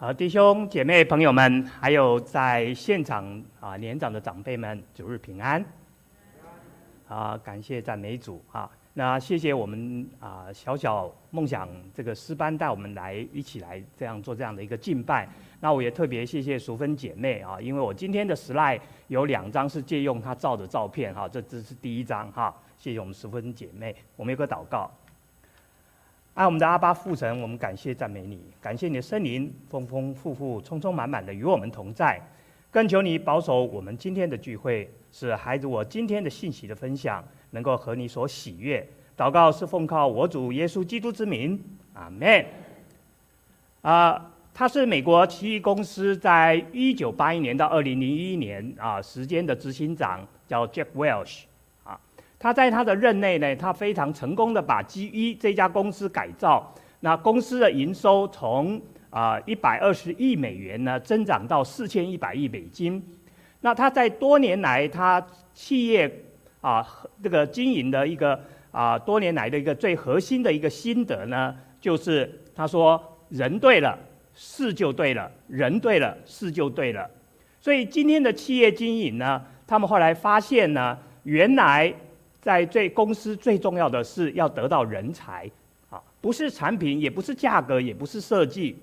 好，弟兄姐妹朋友们，还有在现场啊年长的长辈们，主日平安。啊，感谢赞美主啊！那谢谢我们啊小小梦想这个诗班带我们来一起来这样做这样的一个敬拜。那我也特别谢谢淑芬姐妹啊，因为我今天的 slide 有两张是借用她照的照片哈，这这是第一张哈。谢谢我们淑芬姐妹，我们有个祷告。爱我们的阿爸父神，我们感谢赞美你，感谢你的圣灵丰丰富富、充充满满的与我们同在。更求你保守我们今天的聚会，使孩子我今天的信息的分享能够和你所喜悦。祷告是奉靠我主耶稣基督之名，阿门。啊，他是美国奇异公司在一九八一年到二零零一年啊时间的执行长，叫 Jack Welch。他在他的任内呢，他非常成功的把 GE 这家公司改造，那公司的营收从啊一百二十亿美元呢增长到四千一百亿美金。那他在多年来，他企业啊这个经营的一个啊多年来的一个最核心的一个心得呢，就是他说人对了，事就对了，人对了，事就对了。所以今天的企业经营呢，他们后来发现呢，原来。在最公司最重要的是要得到人才，啊，不是产品，也不是价格，也不是设计，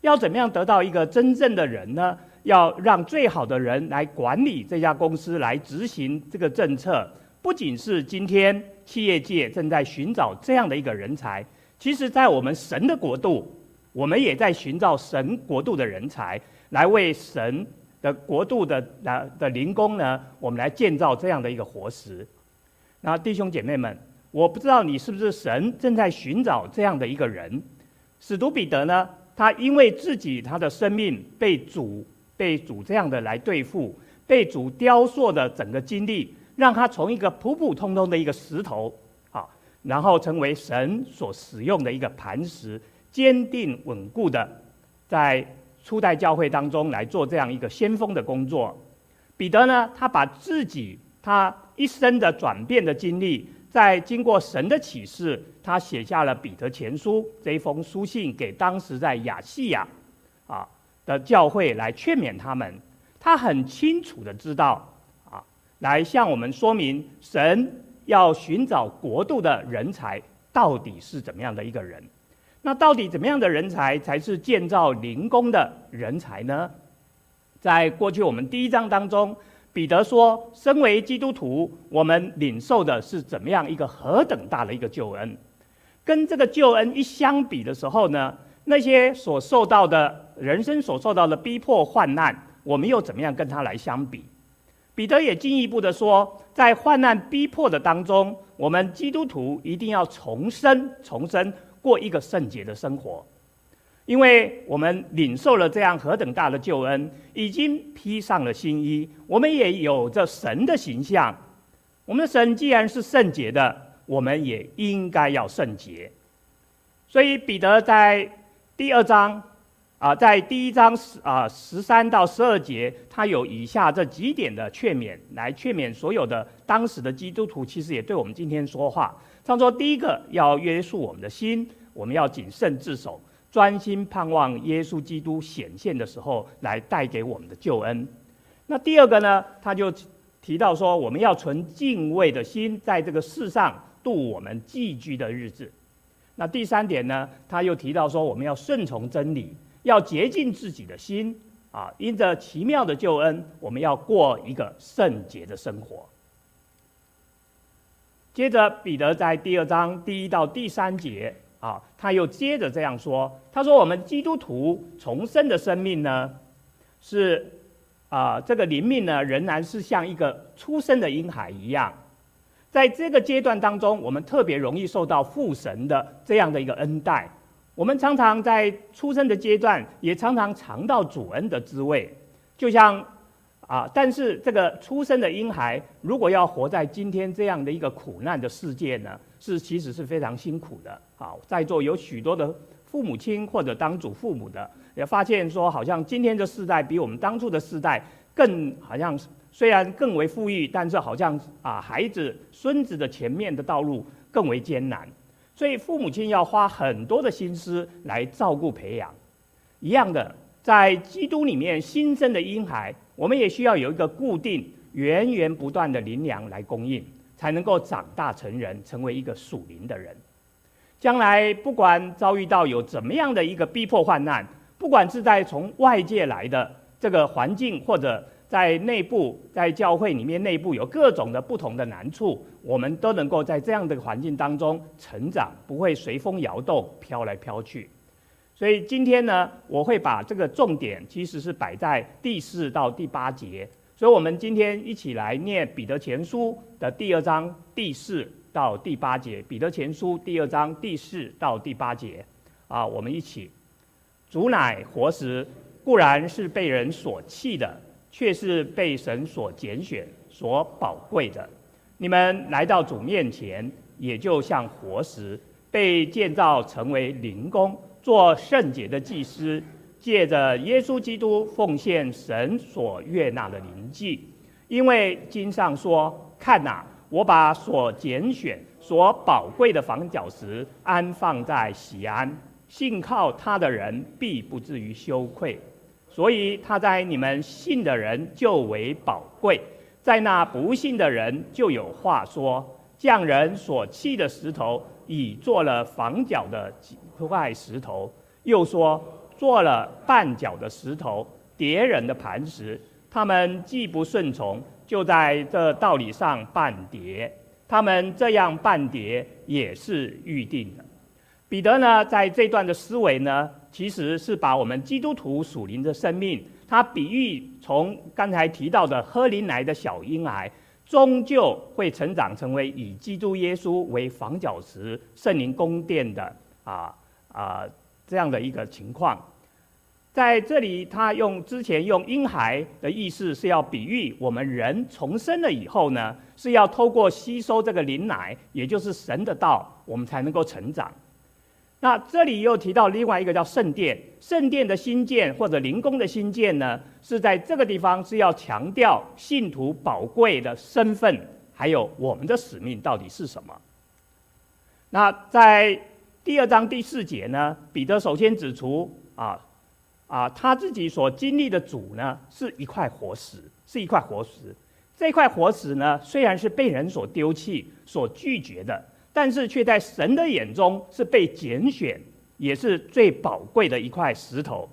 要怎么样得到一个真正的人呢？要让最好的人来管理这家公司，来执行这个政策。不仅是今天企业界正在寻找这样的一个人才，其实在我们神的国度，我们也在寻找神国度的人才，来为神的国度的的的灵工呢，我们来建造这样的一个活石。那弟兄姐妹们，我不知道你是不是神正在寻找这样的一个人。使徒彼得呢，他因为自己他的生命被主被主这样的来对付，被主雕塑的整个经历，让他从一个普普通通的一个石头，啊，然后成为神所使用的一个磐石，坚定稳固的，在初代教会当中来做这样一个先锋的工作。彼得呢，他把自己他。一生的转变的经历，在经过神的启示，他写下了《彼得前书》这一封书信，给当时在亚细亚啊的教会来劝勉他们。他很清楚的知道啊，来向我们说明神要寻找国度的人才到底是怎么样的一个人。那到底怎么样的人才才是建造灵宫的人才呢？在过去我们第一章当中。彼得说：“身为基督徒，我们领受的是怎么样一个何等大的一个救恩？跟这个救恩一相比的时候呢，那些所受到的人生所受到的逼迫患难，我们又怎么样跟他来相比？”彼得也进一步的说，在患难逼迫的当中，我们基督徒一定要重生，重生过一个圣洁的生活。因为我们领受了这样何等大的救恩，已经披上了新衣，我们也有着神的形象。我们的神既然是圣洁的，我们也应该要圣洁。所以彼得在第二章啊，在第一章十啊十三到十二节，他有以下这几点的劝勉，来劝勉所有的当时的基督徒，其实也对我们今天说话。他说：第一个要约束我们的心，我们要谨慎自守。专心盼望耶稣基督显现的时候，来带给我们的救恩。那第二个呢？他就提到说，我们要存敬畏的心，在这个世上度我们寄居的日子。那第三点呢？他又提到说，我们要顺从真理，要洁净自己的心啊，因着奇妙的救恩，我们要过一个圣洁的生活。接着，彼得在第二章第一到第三节。啊，他又接着这样说：“他说，我们基督徒重生的生命呢，是啊，这个灵命呢，仍然是像一个出生的婴孩一样。在这个阶段当中，我们特别容易受到父神的这样的一个恩待。我们常常在出生的阶段，也常常尝到主恩的滋味，就像。”啊！但是这个出生的婴孩，如果要活在今天这样的一个苦难的世界呢，是其实是非常辛苦的。好，在座有许多的父母亲或者当祖父母的，也发现说，好像今天的世代比我们当初的世代更好像，虽然更为富裕，但是好像啊，孩子、孙子的前面的道路更为艰难，所以父母亲要花很多的心思来照顾培养。一样的。在基督里面新生的婴孩，我们也需要有一个固定、源源不断的灵粮来供应，才能够长大成人，成为一个属灵的人。将来不管遭遇到有怎么样的一个逼迫患难，不管是在从外界来的这个环境，或者在内部，在教会里面内部有各种的不同的难处，我们都能够在这样的环境当中成长，不会随风摇动、飘来飘去。所以今天呢，我会把这个重点其实是摆在第四到第八节。所以我们今天一起来念彼得前书的第二章第四到第八节。彼得前书第二章第四到第八节，啊，我们一起。主乃活石，固然是被人所弃的，却是被神所拣选、所宝贵的。你们来到主面前，也就像活石，被建造成为灵宫。做圣洁的祭司，借着耶稣基督奉献神所悦纳的灵祭，因为经上说：“看哪，我把所拣选、所宝贵的房角石安放在西安，信靠他的人必不至于羞愧。所以他在你们信的人就为宝贵，在那不信的人就有话说：匠人所弃的石头，已做了房角的。”块石头，又说做了绊脚的石头，跌人的磐石。他们既不顺从，就在这道理上绊跌。他们这样绊跌，也是预定的。彼得呢，在这段的思维呢，其实是把我们基督徒属灵的生命，他比喻从刚才提到的喝灵来的小婴孩，终究会成长成为以基督耶稣为房角石、圣灵宫殿的啊。啊、这样的一个情况，在这里，他用之前用婴孩的意思是要比喻我们人重生了以后呢，是要透过吸收这个灵奶，也就是神的道，我们才能够成长。那这里又提到另外一个叫圣殿，圣殿的新建或者灵宫的新建呢，是在这个地方是要强调信徒宝贵的身份，还有我们的使命到底是什么。那在。第二章第四节呢，彼得首先指出啊啊，他自己所经历的主呢，是一块活石，是一块活石。这块活石呢，虽然是被人所丢弃、所拒绝的，但是却在神的眼中是被拣选，也是最宝贵的一块石头。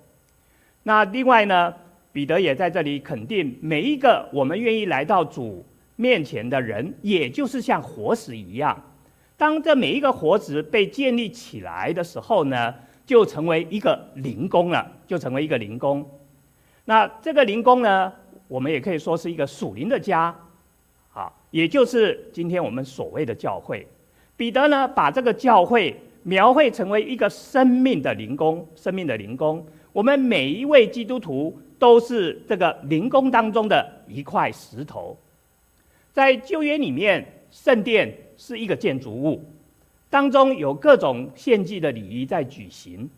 那另外呢，彼得也在这里肯定每一个我们愿意来到主面前的人，也就是像活石一样。当这每一个活子被建立起来的时候呢，就成为一个灵工了，就成为一个灵工。那这个灵工呢，我们也可以说是一个属灵的家，啊，也就是今天我们所谓的教会。彼得呢，把这个教会描绘成为一个生命的灵工，生命的灵工。我们每一位基督徒都是这个灵工当中的一块石头。在旧约里面，圣殿。是一个建筑物，当中有各种献祭的礼仪在举行。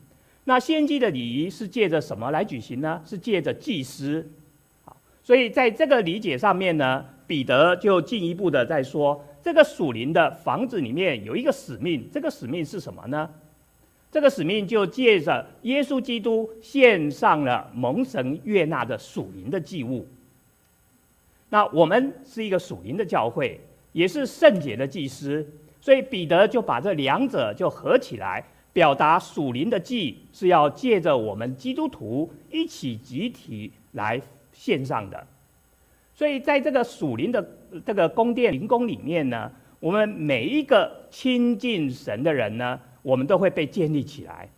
那献祭的礼仪是借着什么来举行呢？是借着祭司。所以在这个理解上面呢，彼得就进一步的在说，这个属灵的房子里面有一个使命，这个使命是什么呢？这个使命就借着耶稣基督献上了蒙神悦纳的属灵的祭物。那我们是一个属灵的教会。也是圣洁的祭司，所以彼得就把这两者就合起来，表达属灵的祭是要借着我们基督徒一起集体来献上的。所以在这个属灵的这个宫殿灵宫里面呢，我们每一个亲近神的人呢，我们都会被建立起来。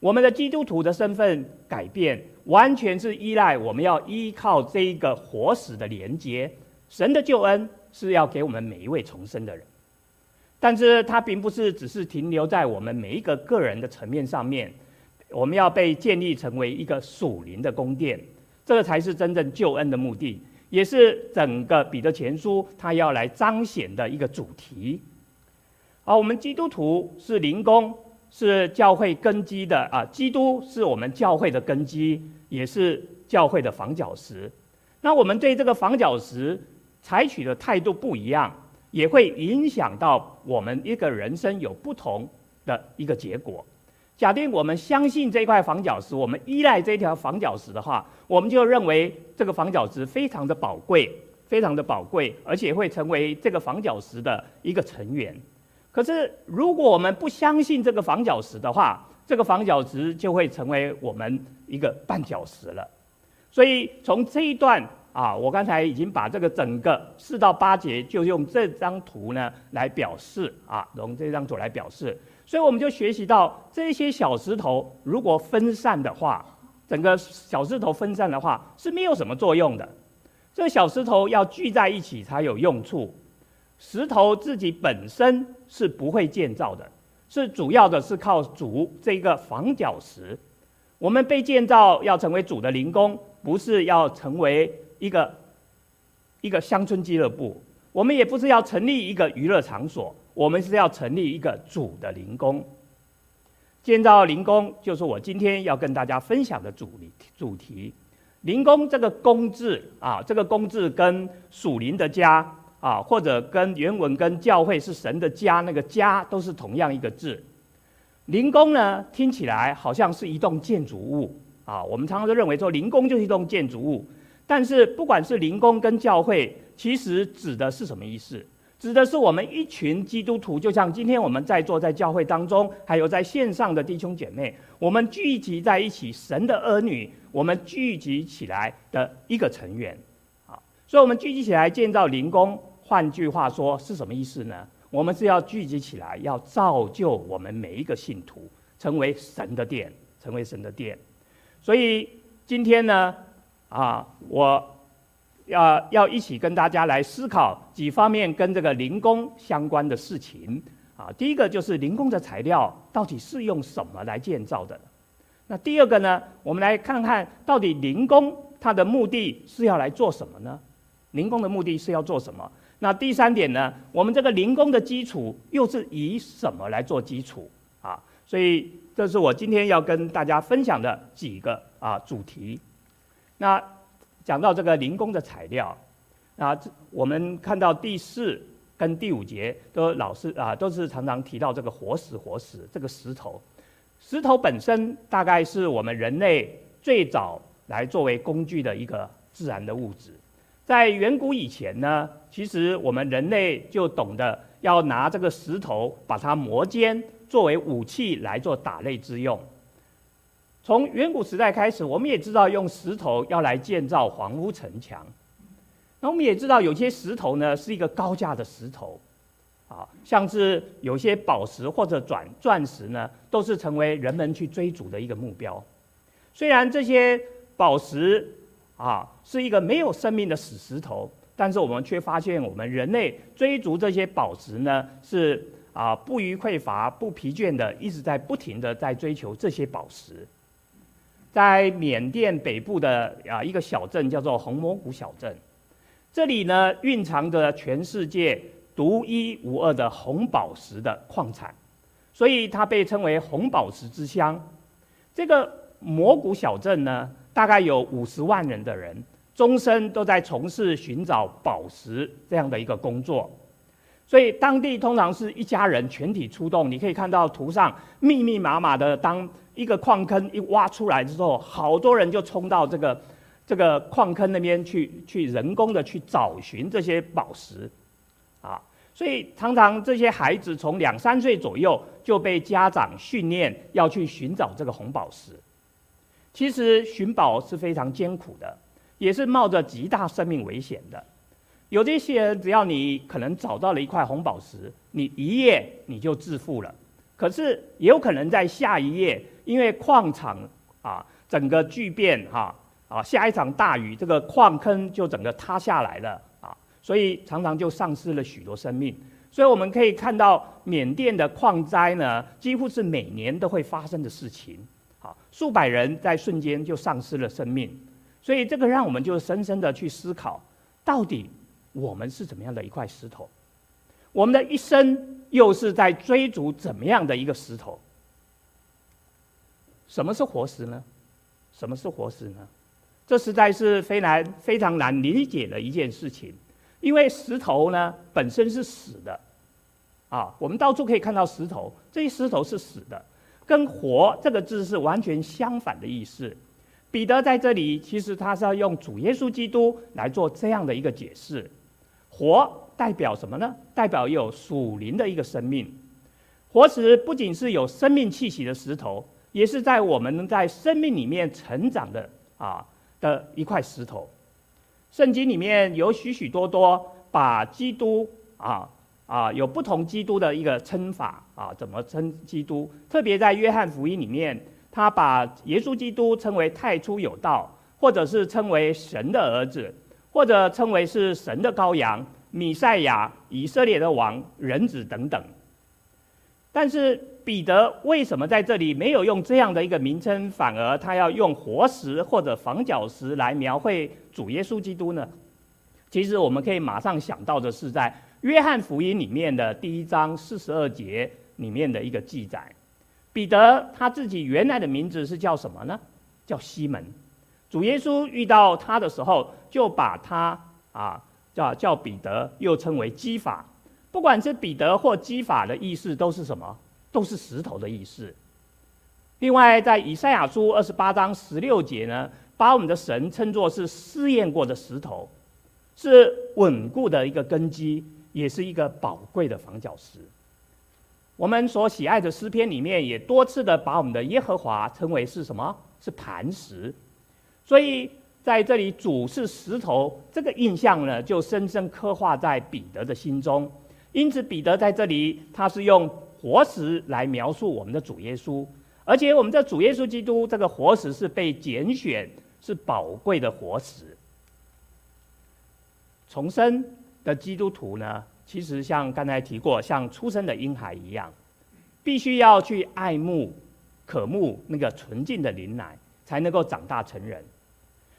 我们的基督徒的身份改变，完全是依赖我们要依靠这一个活死的连接，神的救恩。是要给我们每一位重生的人，但是它并不是只是停留在我们每一个个人的层面上面，我们要被建立成为一个属灵的宫殿，这个才是真正救恩的目的，也是整个彼得前书他要来彰显的一个主题。而我们基督徒是灵宫，是教会根基的啊，基督是我们教会的根基，也是教会的房角石。那我们对这个房角石。采取的态度不一样，也会影响到我们一个人生有不同的一个结果。假定我们相信这块房角石，我们依赖这条房角石的话，我们就认为这个房角石非常的宝贵，非常的宝贵，而且会成为这个房角石的一个成员。可是，如果我们不相信这个房角石的话，这个房角石就会成为我们一个绊脚石了。所以，从这一段啊，我刚才已经把这个整个四到八节就用这张图呢来表示啊，用这张图来表示。所以我们就学习到，这些小石头如果分散的话，整个小石头分散的话是没有什么作用的。这个小石头要聚在一起才有用处。石头自己本身是不会建造的，是主要的是靠主这个房角石。我们被建造要成为主的灵宫，不是要成为一个一个乡村俱乐部，我们也不是要成立一个娱乐场所。我们是要成立一个主的灵宫，建造灵宫就是我今天要跟大家分享的主题主题。灵宫这个“宫”字啊，这个“宫”字跟属灵的家啊，或者跟原文跟教会是神的家那个家都是同样一个字。灵宫呢，听起来好像是一栋建筑物啊，我们常常都认为说灵宫就是一栋建筑物，但是不管是灵工跟教会，其实指的是什么意思？指的是我们一群基督徒，就像今天我们在座在教会当中，还有在线上的弟兄姐妹，我们聚集在一起，神的儿女，我们聚集起来的一个成员，啊，所以我们聚集起来建造灵工。换句话说是什么意思呢？我们是要聚集起来，要造就我们每一个信徒，成为神的殿，成为神的殿。所以今天呢，啊，我。要要一起跟大家来思考几方面跟这个灵宫相关的事情啊。第一个就是灵宫的材料到底是用什么来建造的？那第二个呢，我们来看看到底灵宫它的目的是要来做什么呢？灵宫的目的是要做什么？那第三点呢，我们这个灵宫的基础又是以什么来做基础啊？所以这是我今天要跟大家分享的几个啊主题。那。讲到这个灵工的材料，啊，我们看到第四跟第五节都老师啊，都是常常提到这个活石，活石这个石头，石头本身大概是我们人类最早来作为工具的一个自然的物质。在远古以前呢，其实我们人类就懂得要拿这个石头把它磨尖，作为武器来做打猎之用。从远古时代开始，我们也知道用石头要来建造房屋城墙。那我们也知道有些石头呢是一个高价的石头，啊，像是有些宝石或者钻钻石呢，都是成为人们去追逐的一个目标。虽然这些宝石啊是一个没有生命的死石头，但是我们却发现我们人类追逐这些宝石呢是啊不虞匮乏、不疲倦的，一直在不停的在追求这些宝石。在缅甸北部的啊一个小镇叫做红蘑菇小镇，这里呢蕴藏着全世界独一无二的红宝石的矿产，所以它被称为红宝石之乡。这个蘑菇小镇呢，大概有五十万人的人，终身都在从事寻找宝石这样的一个工作，所以当地通常是一家人全体出动。你可以看到图上密密麻麻的当。一个矿坑一挖出来之后，好多人就冲到这个这个矿坑那边去，去人工的去找寻这些宝石，啊，所以常常这些孩子从两三岁左右就被家长训练要去寻找这个红宝石。其实寻宝是非常艰苦的，也是冒着极大生命危险的。有这些人，只要你可能找到了一块红宝石，你一夜你就致富了。可是也有可能在下一夜。因为矿场啊，整个巨变哈啊，下一场大雨，这个矿坑就整个塌下来了啊，所以常常就丧失了许多生命。所以我们可以看到，缅甸的矿灾呢，几乎是每年都会发生的事情。啊，数百人在瞬间就丧失了生命。所以这个让我们就深深的去思考，到底我们是怎么样的一块石头？我们的一生又是在追逐怎么样的一个石头？什么是活石呢？什么是活石呢？这实在是非难非常难理解的一件事情，因为石头呢本身是死的，啊，我们到处可以看到石头，这些石头是死的，跟“活”这个字是完全相反的意思。彼得在这里其实他是要用主耶稣基督来做这样的一个解释。活代表什么呢？代表有属灵的一个生命。活石不仅是有生命气息的石头，也是在我们能在生命里面成长的啊的一块石头。圣经里面有许许多多把基督啊。啊，有不同基督的一个称法啊，怎么称基督？特别在约翰福音里面，他把耶稣基督称为太初有道，或者是称为神的儿子，或者称为是神的羔羊、弥赛亚、以色列的王、人子等等。但是彼得为什么在这里没有用这样的一个名称，反而他要用活石或者房角石来描绘主耶稣基督呢？其实我们可以马上想到的是在。约翰福音里面的第一章四十二节里面的一个记载，彼得他自己原来的名字是叫什么呢？叫西门。主耶稣遇到他的时候，就把他啊叫叫彼得，又称为基法。不管是彼得或基法的意思，都是什么？都是石头的意思。另外，在以赛亚书二十八章十六节呢，把我们的神称作是试验过的石头，是稳固的一个根基。也是一个宝贵的防角石。我们所喜爱的诗篇里面，也多次的把我们的耶和华称为是什么？是磐石。所以在这里，主是石头这个印象呢，就深深刻画在彼得的心中。因此，彼得在这里，他是用活石来描述我们的主耶稣。而且，我们的主耶稣基督这个活石是被拣选，是宝贵的活石。重生的基督徒呢，其实像刚才提过，像出生的婴孩一样，必须要去爱慕、渴慕那个纯净的灵奶，才能够长大成人。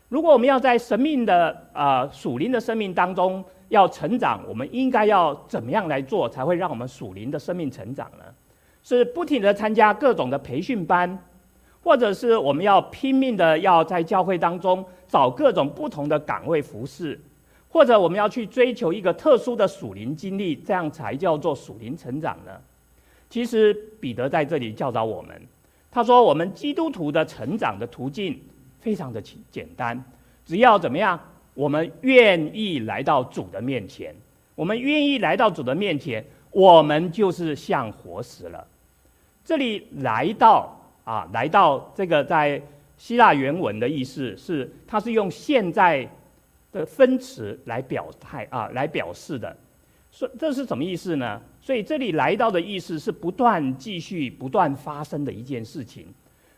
如果我们要在生命的呃属灵的生命当中要成长，我们应该要怎么样来做，才会让我们属灵的生命成长呢？是不停地参加各种的培训班，或者是我们要拼命的要在教会当中找各种不同的岗位服侍。或者我们要去追求一个特殊的属灵经历，这样才叫做属灵成长呢？其实彼得在这里教导我们，他说：“我们基督徒的成长的途径非常的简单，只要怎么样？我们愿意来到主的面前，我们愿意来到主的面前，我们就是像活石了。”这里来到啊，来到这个在希腊原文的意思是，它是用现在。的分词来表态啊，来表示的，所这是什么意思呢？所以这里来到的意思是不断继续、不断发生的一件事情。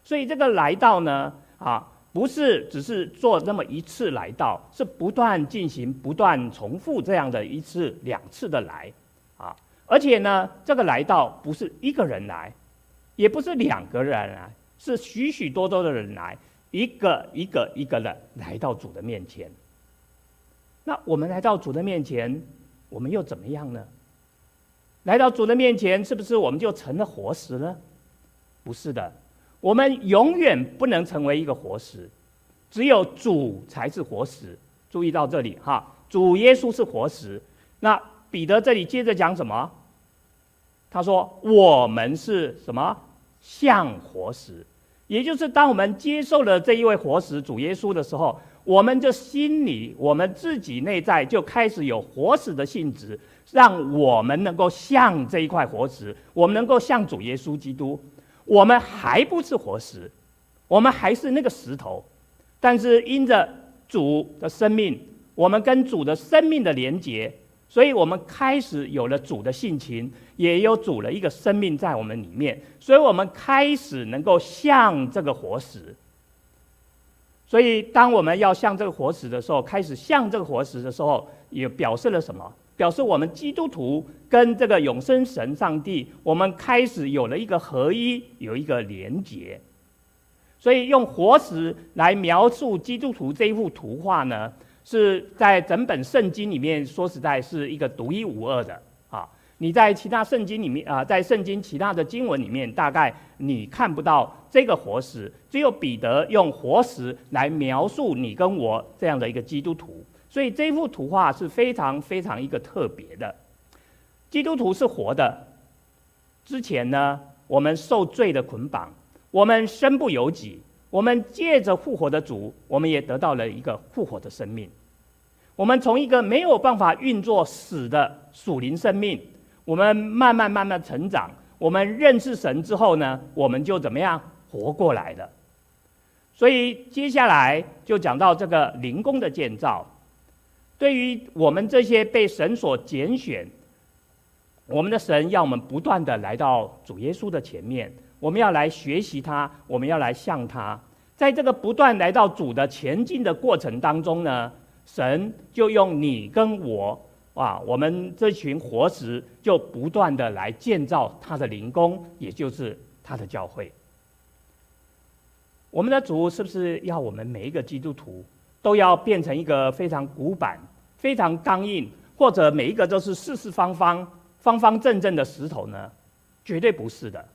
所以这个来到呢，啊，不是只是做那么一次来到，是不断进行、不断重复这样的一次、两次的来，啊，而且呢，这个来到不是一个人来，也不是两个人来，是许许多多的人来，一个一个一个的来到主的面前。那我们来到主的面前，我们又怎么样呢？来到主的面前，是不是我们就成了活石呢？不是的，我们永远不能成为一个活石，只有主才是活石。注意到这里哈，主耶稣是活石。那彼得这里接着讲什么？他说：“我们是什么？像活石，也就是当我们接受了这一位活石主耶稣的时候。”我们的心里，我们自己内在就开始有活石的性质，让我们能够像这一块活石，我们能够像主耶稣基督。我们还不是活石，我们还是那个石头，但是因着主的生命，我们跟主的生命的连结，所以我们开始有了主的性情，也有主的一个生命在我们里面，所以我们开始能够像这个活石。所以，当我们要像这个活石的时候，开始像这个活石的时候，也表示了什么？表示我们基督徒跟这个永生神上帝，我们开始有了一个合一，有一个连结。所以，用活石来描述基督徒这一幅图画呢，是在整本圣经里面说实在是一个独一无二的啊。你在其他圣经里面啊，在圣经其他的经文里面，大概你看不到这个活石，只有彼得用活石来描述你跟我这样的一个基督徒，所以这幅图画是非常非常一个特别的。基督徒是活的。之前呢，我们受罪的捆绑，我们身不由己。我们借着复活的主，我们也得到了一个复活的生命。我们从一个没有办法运作死的属灵生命，我们慢慢慢慢成长。我们认识神之后呢，我们就怎么样活过来的。所以接下来就讲到这个灵宫的建造。对于我们这些被神所拣选，我们的神要我们不断的来到主耶稣的前面。我们要来学习他，我们要来向他，在这个不断来到主的前进的过程当中呢，神就用你跟我，啊，我们这群活石就不断的来建造他的灵宫，也就是他的教会。我们的主是不是要我们每一个基督徒都要变成一个非常古板、非常刚硬，或者每一个都是四四方方、方方正正的石头呢？绝对不是的。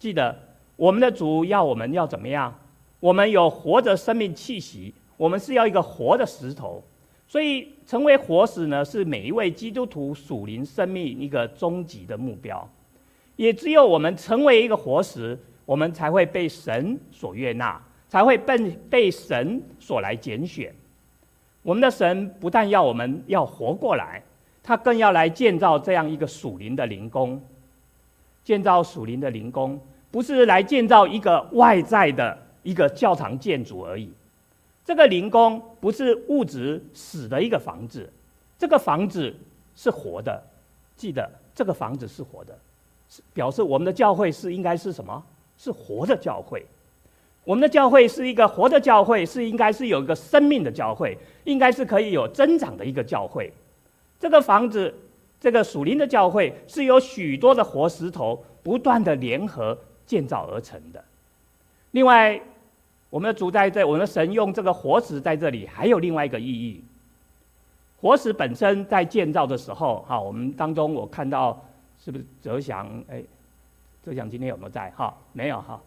记得我们的主要我们要怎么样？我们有活着生命气息，我们是要一个活的石头，所以成为活石呢，是每一位基督徒属灵生命一个终极的目标。也只有我们成为一个活石，我们才会被神所悦纳，才会被被神所来拣选。我们的神不但要我们要活过来，他更要来建造这样一个属灵的灵宫，建造属灵的灵宫。不是来建造一个外在的一个教堂建筑而已，这个灵宫不是物质死的一个房子，这个房子是活的。记得这个房子是活的，是表示我们的教会是应该是什么？是活的教会。我们的教会是一个活的教会，是应该是有一个生命的教会，应该是可以有增长的一个教会。这个房子，这个属灵的教会是由许多的活石头不断的联合。建造而成的。另外，我们的主在这，我们的神用这个活石在这里，还有另外一个意义。活石本身在建造的时候，哈，我们当中我看到是不是泽祥？哎，泽祥今天有没有在？哈，没有哈。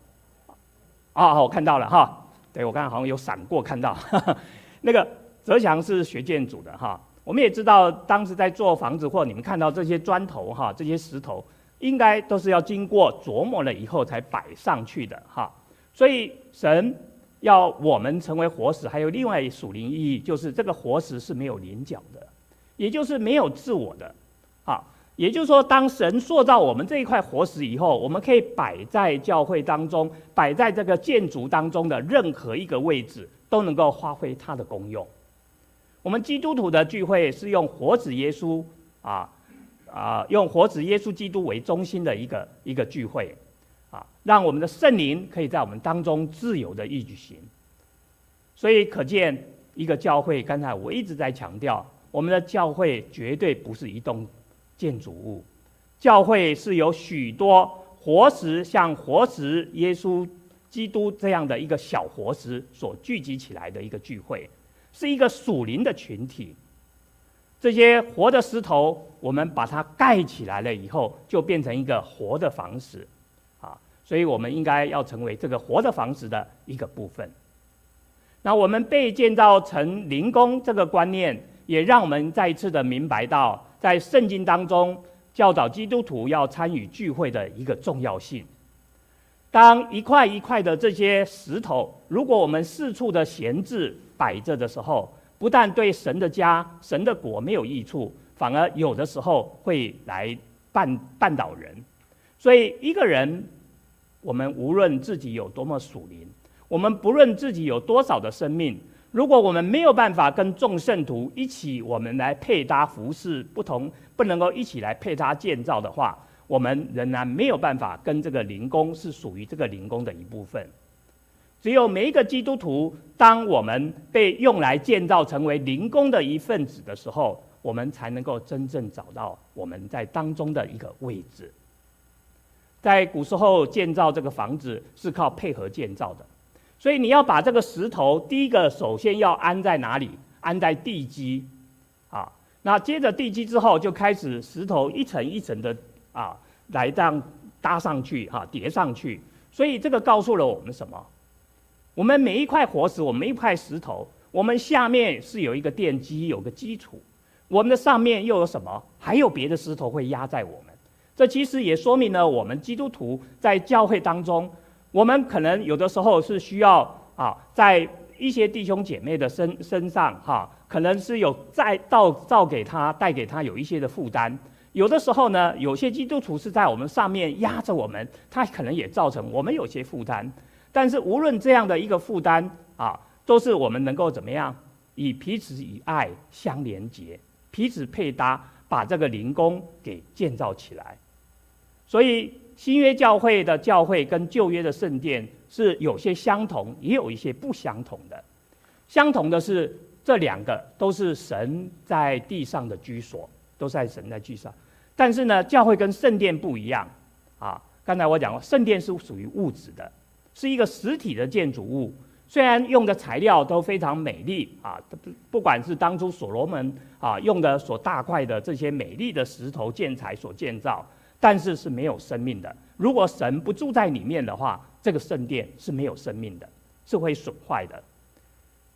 啊，我看到了哈。对，我刚才好像有闪过看到。那个泽祥是学建筑的哈。我们也知道，当时在做房子，或你们看到这些砖头哈，这些石头。应该都是要经过琢磨了以后才摆上去的哈，所以神要我们成为活石，还有另外一属灵意义，就是这个活石是没有棱角的，也就是没有自我的，啊，也就是说，当神塑造我们这一块活石以后，我们可以摆在教会当中，摆在这个建筑当中的任何一个位置，都能够发挥它的功用。我们基督徒的聚会是用活子耶稣啊。啊，用活子耶稣基督为中心的一个一个聚会，啊，让我们的圣灵可以在我们当中自由的运行。所以可见，一个教会，刚才我一直在强调，我们的教会绝对不是一栋建筑物，教会是由许多活石，像活石耶稣基督这样的一个小活石所聚集起来的一个聚会，是一个属灵的群体。这些活的石头，我们把它盖起来了以后，就变成一个活的房子，啊，所以我们应该要成为这个活的房子的一个部分。那我们被建造成灵宫这个观念，也让我们再一次的明白到，在圣经当中教导基督徒要参与聚会的一个重要性。当一块一块的这些石头，如果我们四处的闲置摆着的时候，不但对神的家、神的国没有益处，反而有的时候会来绊绊倒人。所以，一个人，我们无论自己有多么属灵，我们不论自己有多少的生命，如果我们没有办法跟众圣徒一起，我们来配搭服饰，不同不能够一起来配搭建造的话，我们仍然没有办法跟这个灵宫是属于这个灵宫的一部分。只有每一个基督徒，当我们被用来建造成为灵宫的一份子的时候，我们才能够真正找到我们在当中的一个位置。在古时候建造这个房子是靠配合建造的，所以你要把这个石头，第一个首先要安在哪里？安在地基，啊，那接着地基之后就开始石头一层一层的啊来这样搭上去，哈，叠上去。所以这个告诉了我们什么？我们每一块活石，我们一块石头，我们下面是有一个奠基，有个基础。我们的上面又有什么？还有别的石头会压在我们。这其实也说明了我们基督徒在教会当中，我们可能有的时候是需要啊，在一些弟兄姐妹的身身上哈，可能是有再造造给他带给他有一些的负担。有的时候呢，有些基督徒是在我们上面压着我们，他可能也造成我们有些负担。但是无论这样的一个负担啊，都是我们能够怎么样，以彼此以爱相连结，彼此配搭，把这个灵工给建造起来。所以新约教会的教会跟旧约的圣殿是有些相同，也有一些不相同的。相同的是，这两个都是神在地上的居所，都是在神在居上。但是呢，教会跟圣殿不一样啊。刚才我讲过，圣殿是属于物质的，是一个实体的建筑物。虽然用的材料都非常美丽啊，不不管是当初所罗门啊用的所大块的这些美丽的石头建材所建造，但是是没有生命的。如果神不住在里面的话，这个圣殿是没有生命的，是会损坏的。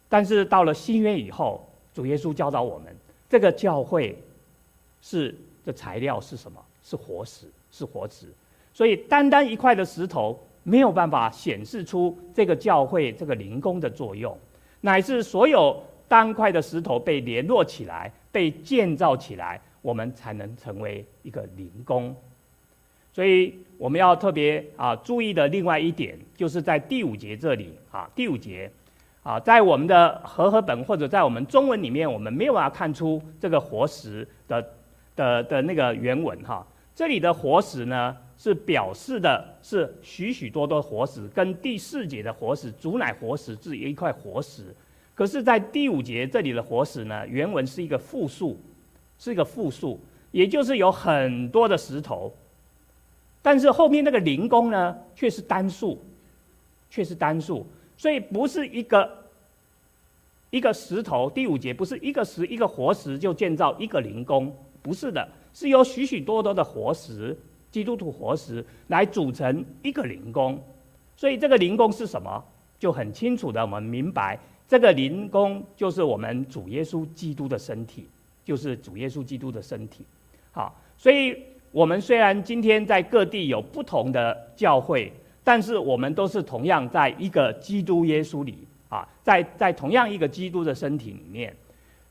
但是到了新约以后，主耶稣教导我们，这个教会是。的材料是什么？是活石，是活石。所以单单一块的石头没有办法显示出这个教会这个灵宫的作用，乃是所有单块的石头被联络起来、被建造起来，我们才能成为一个灵宫。所以我们要特别啊注意的另外一点，就是在第五节这里啊，第五节啊，在我们的和合本或者在我们中文里面，我们没有办法看出这个活石的。的的那个原文哈，这里的活石呢，是表示的是许许多多活石，跟第四节的活石，主乃活石，是一块活石。可是，在第五节这里的活石呢，原文是一个复数，是一个复数，也就是有很多的石头。但是后面那个灵工呢，却是单数，却是单数，所以不是一个一个石头。第五节不是一个石一个活石就建造一个灵工。不是的，是由许许多多的活石，基督徒活石来组成一个灵工。所以这个灵工是什么？就很清楚的，我们明白这个灵工就是我们主耶稣基督的身体，就是主耶稣基督的身体。好，所以我们虽然今天在各地有不同的教会，但是我们都是同样在一个基督耶稣里啊，在在同样一个基督的身体里面。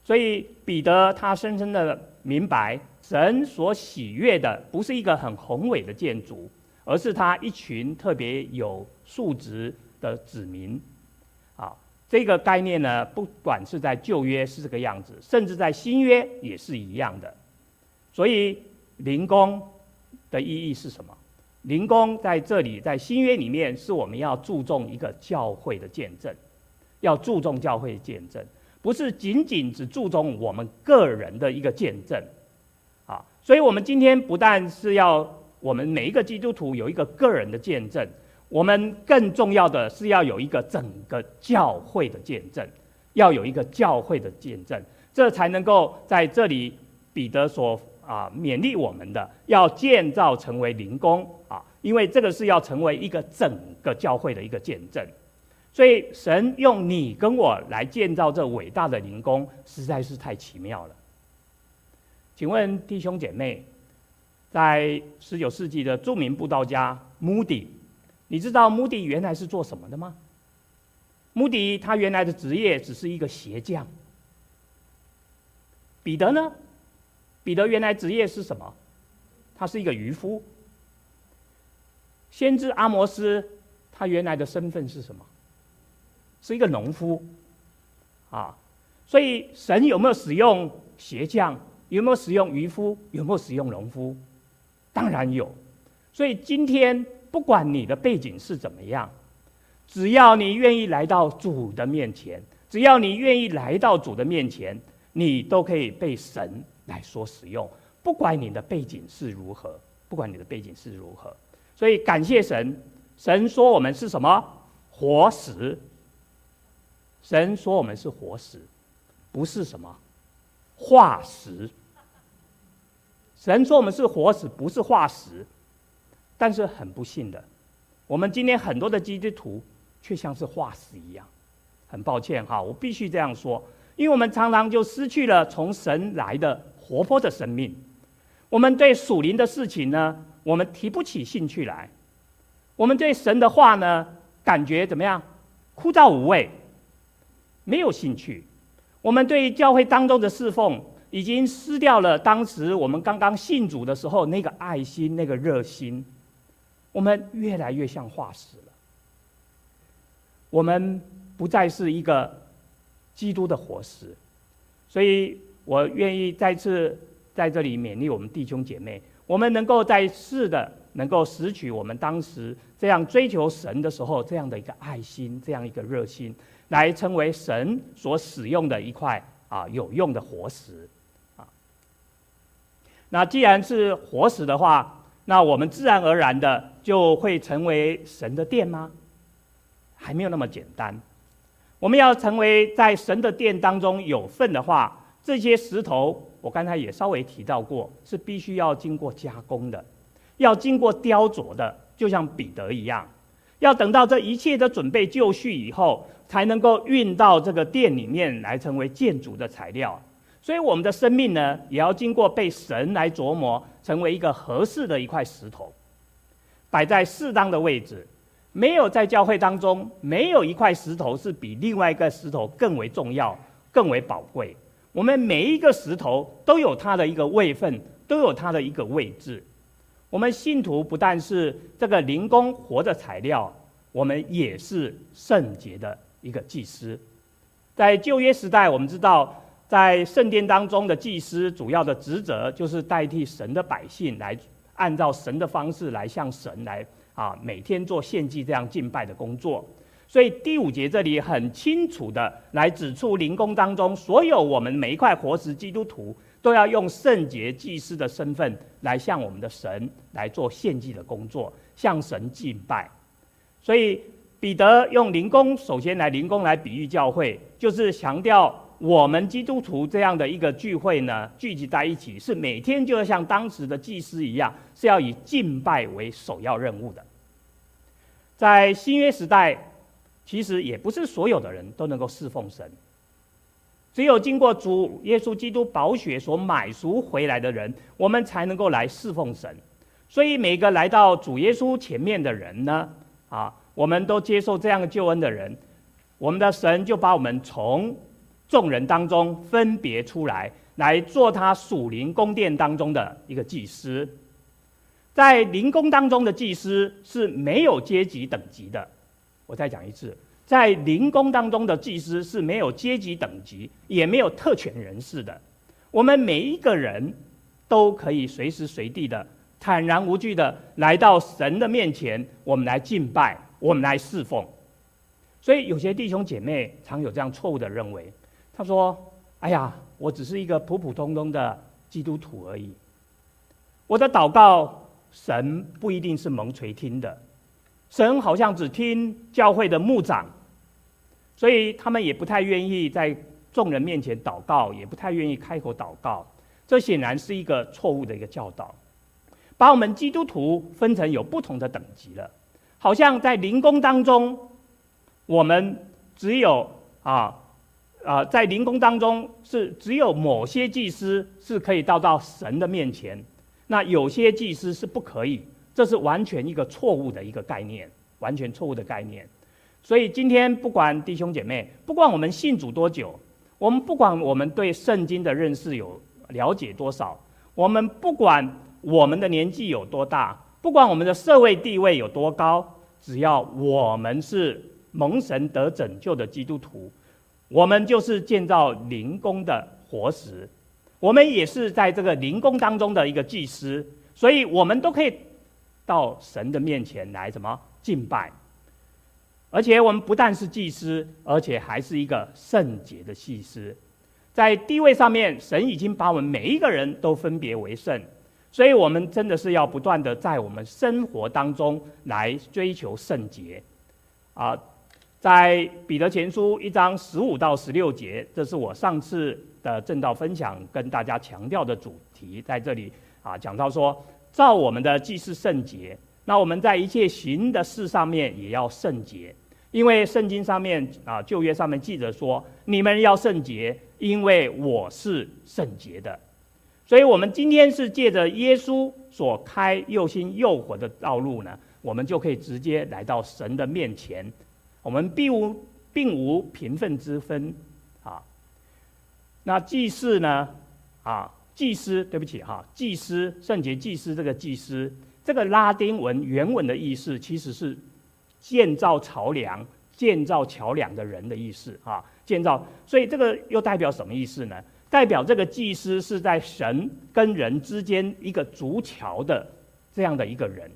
所以彼得他深深的明白，神所喜悦的不是一个很宏伟的建筑，而是他一群特别有素质的子民。啊，这个概念呢，不管是在旧约是这个样子，甚至在新约也是一样的。所以灵宫的意义是什么？灵宫在这里，在新约里面，是我们要注重一个教会的见证，要注重教会的见证。不是仅仅只注重我们个人的一个见证，啊，所以我们今天不但是要我们每一个基督徒有一个个人的见证，我们更重要的是要有一个整个教会的见证，要有一个教会的见证，这才能够在这里彼得所啊勉励我们的，要建造成为灵宫啊，因为这个是要成为一个整个教会的一个见证。所以，神用你跟我来建造这伟大的灵宫，实在是太奇妙了。请问弟兄姐妹，在十九世纪的著名布道家穆迪，你知道穆迪原来是做什么的吗？穆迪他原来的职业只是一个鞋匠。彼得呢？彼得原来职业是什么？他是一个渔夫。先知阿摩斯，他原来的身份是什么？是一个农夫，啊，所以神有没有使用鞋匠？有没有使用渔夫？有没有使用农夫？当然有。所以今天不管你的背景是怎么样，只要你愿意来到主的面前，只要你愿意来到主的面前，你都可以被神来所使用。不管你的背景是如何，不管你的背景是如何，所以感谢神。神说我们是什么？活石。神说我们是活石，不是什么化石。神说我们是活石，不是化石。但是很不幸的，我们今天很多的基督徒却像是化石一样。很抱歉哈，我必须这样说，因为我们常常就失去了从神来的活泼的生命。我们对属灵的事情呢，我们提不起兴趣来；我们对神的话呢，感觉怎么样？枯燥无味，没有兴趣。我们对教会当中的侍奉，已经失掉了当时我们刚刚信主的时候那个爱心、那个热心。我们越来越像化石了。我们不再是一个基督的活石，所以我愿意再次。在这里勉励我们弟兄姐妹，我们能够在世的能够拾取我们当时这样追求神的时候这样的一个爱心，这样一个热心，来成为神所使用的一块啊有用的活石啊。那既然是活石的话，那我们自然而然的就会成为神的殿吗？还没有那么简单。我们要成为在神的殿当中有份的话，这些石头。我刚才也稍微提到过，是必须要经过加工的，要经过雕琢的，就像彼得一样，要等到这一切的准备就绪以后，才能够运到这个殿里面来成为建筑的材料。所以我们的生命呢，也要经过被神来琢磨，成为一个合适的一块石头，摆在适当的位置。没有在教会当中，没有一块石头是比另外一个石头更为重要、更为宝贵。我们每一个石头都有它的一个位分，都有它的一个位置。我们信徒不但是这个灵工活的材料，我们也是圣洁的一个祭司。在旧约时代，我们知道，在圣殿当中的祭司主要的职责就是代替神的百姓来按照神的方式来向神来啊每天做献祭这样敬拜的工作。所以第五节这里很清楚的来指出，灵宫当中所有我们每一块活石基督徒都要用圣洁祭司的身份来向我们的神来做献祭的工作，向神敬拜。所以彼得用灵宫，首先来灵宫来比喻教会，就是强调我们基督徒这样的一个聚会呢，聚集在一起是每天就要像当时的祭司一样，是要以敬拜为首要任务的。在新约时代。其实也不是所有的人都能够侍奉神，只有经过主耶稣基督宝血所买赎回来的人，我们才能够来侍奉神。所以每个来到主耶稣前面的人呢，啊，我们都接受这样的救恩的人，我们的神就把我们从众人当中分别出来，来做他属灵宫殿当中的一个祭司。在灵宫当中的祭司是没有阶级等级的。我再讲一次，在灵宫当中的祭司是没有阶级等级，也没有特权人士的。我们每一个人都可以随时随地的坦然无惧的来到神的面前，我们来敬拜，我们来侍奉。所以有些弟兄姐妹常有这样错误的认为，他说：“哎呀，我只是一个普普通通的基督徒而已，我的祷告神不一定是蒙垂听的。”神好像只听教会的牧长，所以他们也不太愿意在众人面前祷告，也不太愿意开口祷告。这显然是一个错误的一个教导，把我们基督徒分成有不同的等级了。好像在灵宫当中，我们只有啊啊，在灵宫当中是只有某些祭司是可以到到神的面前，那有些祭司是不可以。这是完全一个错误的一个概念，完全错误的概念。所以今天不管弟兄姐妹，不管我们信主多久，我们不管我们对圣经的认识有了解多少，我们不管我们的年纪有多大，不管我们的社会地位有多高，只要我们是蒙神得拯救的基督徒，我们就是建造灵宫的活石，我们也是在这个灵宫当中的一个祭司，所以我们都可以。到神的面前来，怎么敬拜？而且我们不但是祭司，而且还是一个圣洁的祭司。在地位上面，神已经把我们每一个人都分别为圣，所以我们真的是要不断的在我们生活当中来追求圣洁。啊，在彼得前书一章十五到十六节，这是我上次的正道分享跟大家强调的主题，在这里啊讲到说。照我们的既是圣洁，那我们在一切行的事上面也要圣洁，因为圣经上面啊旧约上面记着说，你们要圣洁，因为我是圣洁的。所以，我们今天是借着耶稣所开又新又活的道路呢，我们就可以直接来到神的面前，我们并无并无平分之分啊。那祭司呢？啊，祭司，对不起哈，祭司，圣洁祭司这个祭司，这个拉丁文原文的意思其实是建造桥梁、建造桥梁的人的意思啊，建造。所以这个又代表什么意思呢？代表这个祭司是在神跟人之间一个筑桥的这样的一个人，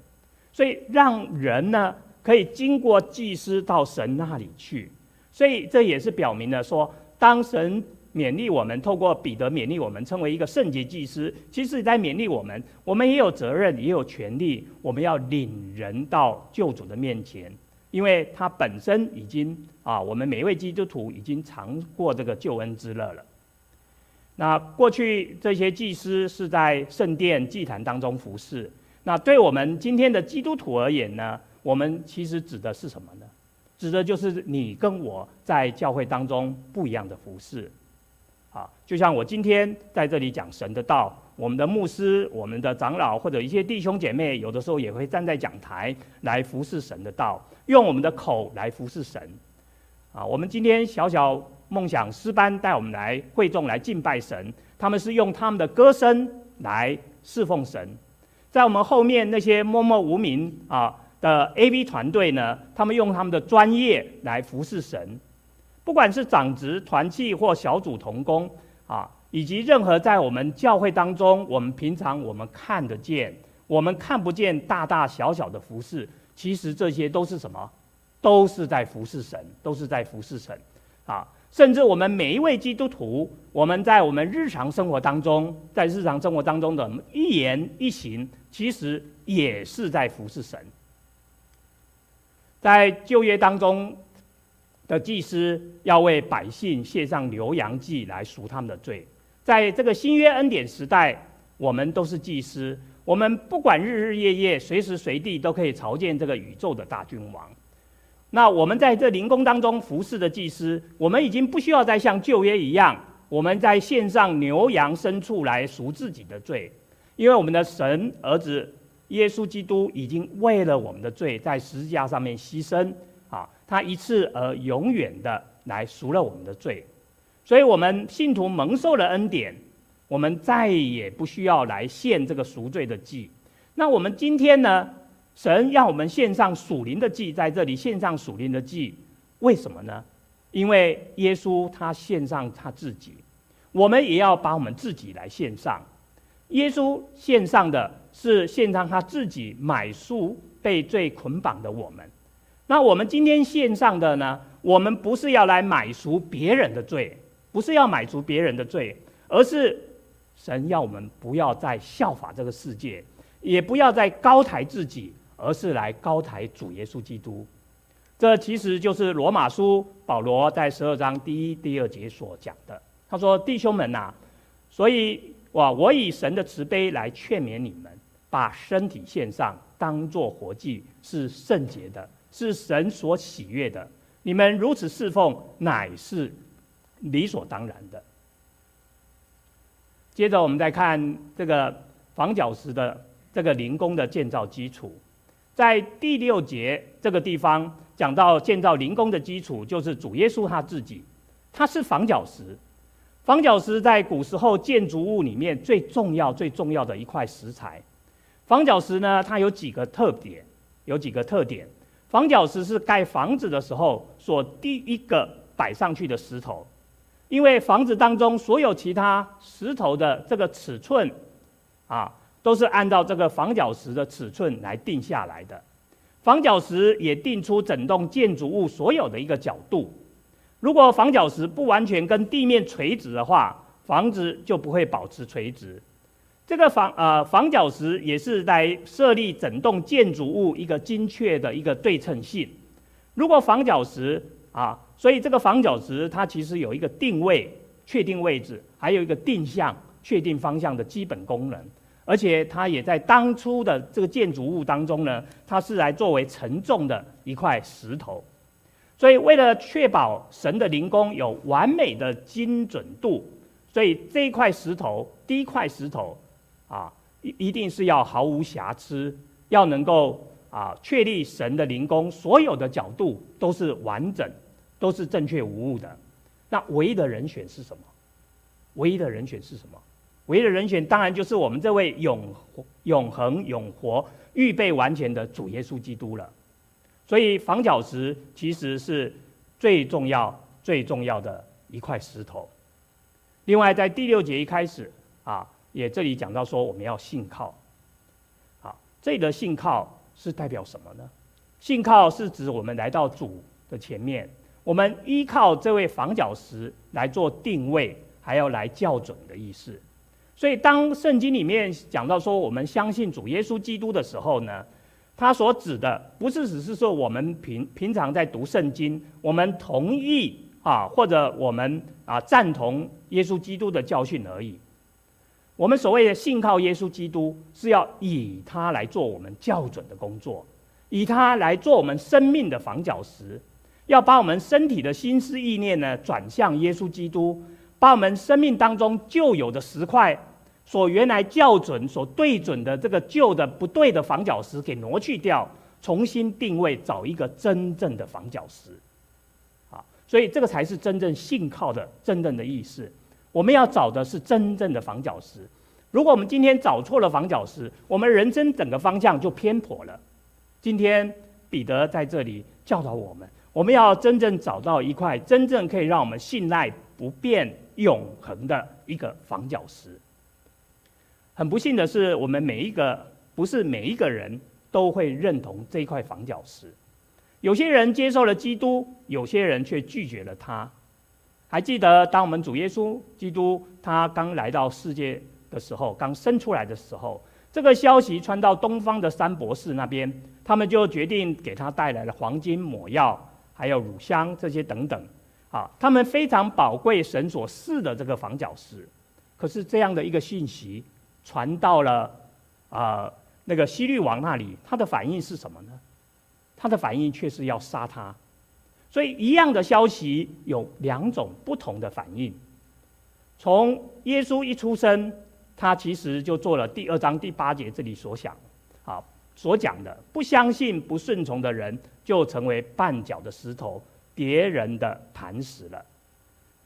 所以让人呢可以经过祭司到神那里去。所以这也是表明了说，当神。勉励我们，透过彼得勉励我们，成为一个圣洁祭司。其实也，在勉励我们，我们也有责任，也有权利，我们要领人到救主的面前，因为他本身已经啊，我们每一位基督徒已经尝过这个救恩之乐了。那过去这些祭司是在圣殿祭坛当中服侍，那对我们今天的基督徒而言呢，我们其实指的是什么呢？指的就是你跟我在教会当中不一样的服侍。啊，就像我今天在这里讲神的道，我们的牧师、我们的长老或者一些弟兄姐妹，有的时候也会站在讲台来服侍神的道，用我们的口来服侍神。啊，我们今天小小梦想诗班带我们来会众来敬拜神，他们是用他们的歌声来侍奉神。在我们后面那些默默无名啊的 AV 团队呢，他们用他们的专业来服侍神。不管是长职团契或小组同工啊，以及任何在我们教会当中，我们平常我们看得见，我们看不见大大小小的服侍，其实这些都是什么？都是在服侍神，都是在服侍神啊！甚至我们每一位基督徒，我们在我们日常生活当中，在日常生活当中的一言一行，其实也是在服侍神。在旧约当中。的祭司要为百姓献上牛羊祭来赎他们的罪，在这个新约恩典时代，我们都是祭司，我们不管日日夜夜、随时随地都可以朝见这个宇宙的大君王。那我们在这灵宫当中服侍的祭司，我们已经不需要再像旧约一样，我们在献上牛羊牲畜来赎自己的罪，因为我们的神儿子耶稣基督已经为了我们的罪在十字架上面牺牲啊。他一次而永远的来赎了我们的罪，所以我们信徒蒙受了恩典，我们再也不需要来献这个赎罪的祭。那我们今天呢？神让我们献上属灵的祭，在这里献上属灵的祭，为什么呢？因为耶稣他献上他自己，我们也要把我们自己来献上。耶稣献上的是献上他自己买赎被罪捆绑的我们。那我们今天献上的呢？我们不是要来买赎别人的罪，不是要买赎别人的罪，而是神要我们不要再效法这个世界，也不要再高抬自己，而是来高抬主耶稣基督。这其实就是罗马书保罗在十二章第一、第二节所讲的。他说：“弟兄们呐，所以哇，我以神的慈悲来劝勉你们，把身体献上，当作活祭，是圣洁的。”是神所喜悦的，你们如此侍奉，乃是理所当然的。接着，我们再看这个房角石的这个灵宫的建造基础，在第六节这个地方讲到建造灵宫的基础，就是主耶稣他自己，他是房角石。房角石在古时候建筑物里面最重要、最重要的一块石材。房角石呢，它有几个特点，有几个特点。房角石是盖房子的时候所第一个摆上去的石头，因为房子当中所有其他石头的这个尺寸，啊，都是按照这个房角石的尺寸来定下来的。房角石也定出整栋建筑物所有的一个角度。如果房角石不完全跟地面垂直的话，房子就不会保持垂直。这个房呃房角石也是来设立整栋建筑物一个精确的一个对称性。如果房角石啊，所以这个房角石它其实有一个定位、确定位置，还有一个定向、确定方向的基本功能。而且它也在当初的这个建筑物当中呢，它是来作为承重的一块石头。所以为了确保神的灵工有完美的精准度。所以这一块石头，第一块石头，啊，一一定是要毫无瑕疵，要能够啊确立神的灵宫，所有的角度都是完整，都是正确无误的。那唯一的人选是什么？唯一的人选是什么？唯一的人选当然就是我们这位永永恒永活、预备完全的主耶稣基督了。所以房角石其实是最重要、最重要的一块石头。另外，在第六节一开始啊，也这里讲到说我们要信靠。好，这里的信靠是代表什么呢？信靠是指我们来到主的前面，我们依靠这位房角石来做定位，还要来校准的意思。所以，当圣经里面讲到说我们相信主耶稣基督的时候呢，他所指的不是只是说我们平平常在读圣经，我们同意。啊，或者我们啊赞同耶稣基督的教训而已。我们所谓的信靠耶稣基督，是要以他来做我们校准的工作，以他来做我们生命的房角石，要把我们身体的心思意念呢转向耶稣基督，把我们生命当中旧有的石块，所原来校准、所对准的这个旧的不对的房角石给挪去掉，重新定位，找一个真正的房角石。啊所以这个才是真正信靠的真正的意思。我们要找的是真正的房角石。如果我们今天找错了房角石，我们人生整个方向就偏颇了。今天彼得在这里教导我们，我们要真正找到一块真正可以让我们信赖、不变、永恒的一个房角石。很不幸的是，我们每一个不是每一个人都会认同这一块房角石。有些人接受了基督，有些人却拒绝了他。还记得当我们主耶稣基督他刚来到世界的时候，刚生出来的时候，这个消息传到东方的三博士那边，他们就决定给他带来了黄金、抹药，还有乳香这些等等。啊，他们非常宝贵神所赐的这个房角石。可是这样的一个信息传到了啊、那个西律王那里，他的反应是什么呢？他的反应却是要杀他，所以一样的消息有两种不同的反应。从耶稣一出生，他其实就做了第二章第八节这里所想，啊，所讲的，不相信不顺从的人就成为绊脚的石头，别人的磐石了。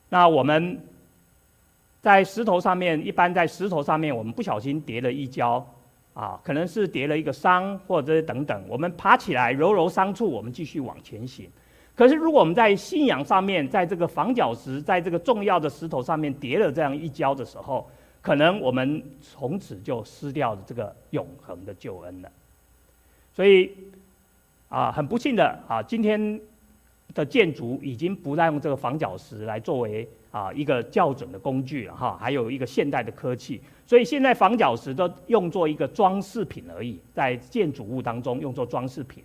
那我们在石头上面，一般在石头上面，我们不小心跌了一跤。啊，可能是跌了一个伤，或者等等。我们爬起来揉揉伤处，我们继续往前行。可是，如果我们在信仰上面，在这个房角石，在这个重要的石头上面跌了这样一跤的时候，可能我们从此就失掉了这个永恒的救恩了。所以，啊，很不幸的啊，今天的建筑已经不再用这个房角石来作为啊一个校准的工具了哈，还有一个现代的科技。所以现在房角石都用作一个装饰品而已，在建筑物当中用作装饰品，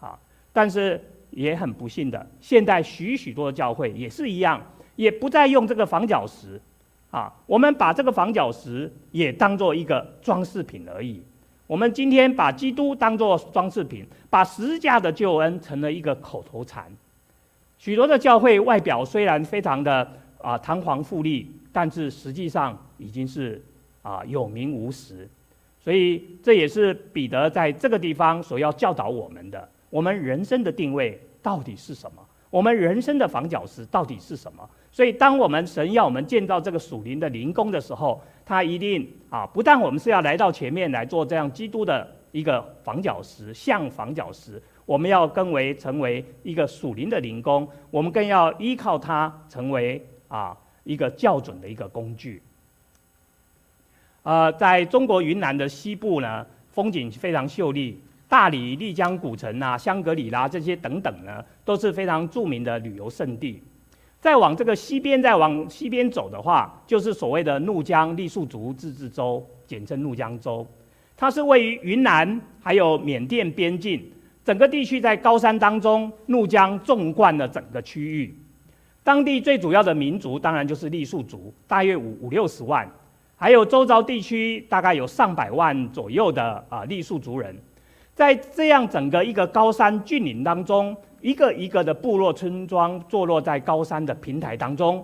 啊，但是也很不幸的，现在许许多的教会也是一样，也不再用这个房角石，啊，我们把这个房角石也当做一个装饰品而已。我们今天把基督当作装饰品，把十字架的救恩成了一个口头禅。许多的教会外表虽然非常的啊堂皇富丽，但是实际上已经是。啊，有名无实，所以这也是彼得在这个地方所要教导我们的。我们人生的定位到底是什么？我们人生的房角石到底是什么？所以，当我们神要我们建造这个属灵的灵宫的时候，他一定啊，不但我们是要来到前面来做这样基督的一个房角石，像房角石，我们要更为成为一个属灵的灵宫，我们更要依靠它成为啊一个校准的一个工具。呃，在中国云南的西部呢，风景非常秀丽，大理、丽江古城啊、香格里拉这些等等呢，都是非常著名的旅游胜地。再往这个西边，再往西边走的话，就是所谓的怒江傈僳族自治州，简称怒江州。它是位于云南还有缅甸边境，整个地区在高山当中，怒江纵贯了整个区域。当地最主要的民族当然就是傈僳族，大约五五六十万。还有周遭地区大概有上百万左右的啊傈僳族人，在这样整个一个高山峻岭当中，一个一个的部落村庄坐落在高山的平台当中，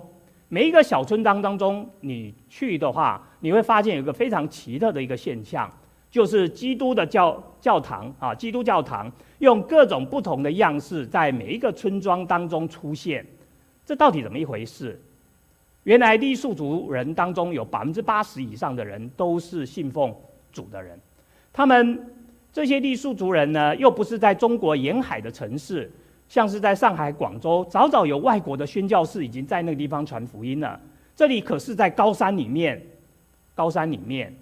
每一个小村庄当中，你去的话，你会发现有一个非常奇特的一个现象，就是基督的教教堂啊，基督教堂用各种不同的样式在每一个村庄当中出现，这到底怎么一回事？原来傈僳族人当中有百分之八十以上的人都是信奉主的人，他们这些傈僳族人呢，又不是在中国沿海的城市。像是在上海、广州，早早有外国的宣教士已经在那个地方传福音了。这里可是在高山里面，高山里面，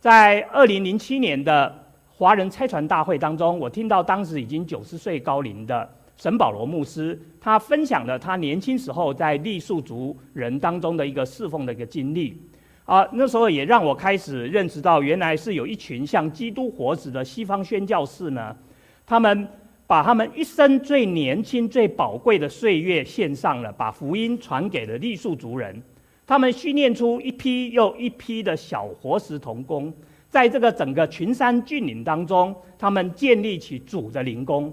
在二零零七年的华人拆船大会当中，我听到当时已经九十岁高龄的沈保罗牧师，他分享了他年轻时候在傈僳族人当中的一个侍奉的一个经历。啊，那时候也让我开始认识到，原来是有一群像基督活子的西方宣教士呢，他们。把他们一生最年轻、最宝贵的岁月献上了，把福音传给了傈僳族人。他们训练出一批又一批的小活石童工，在这个整个群山峻岭当中，他们建立起主的灵宫。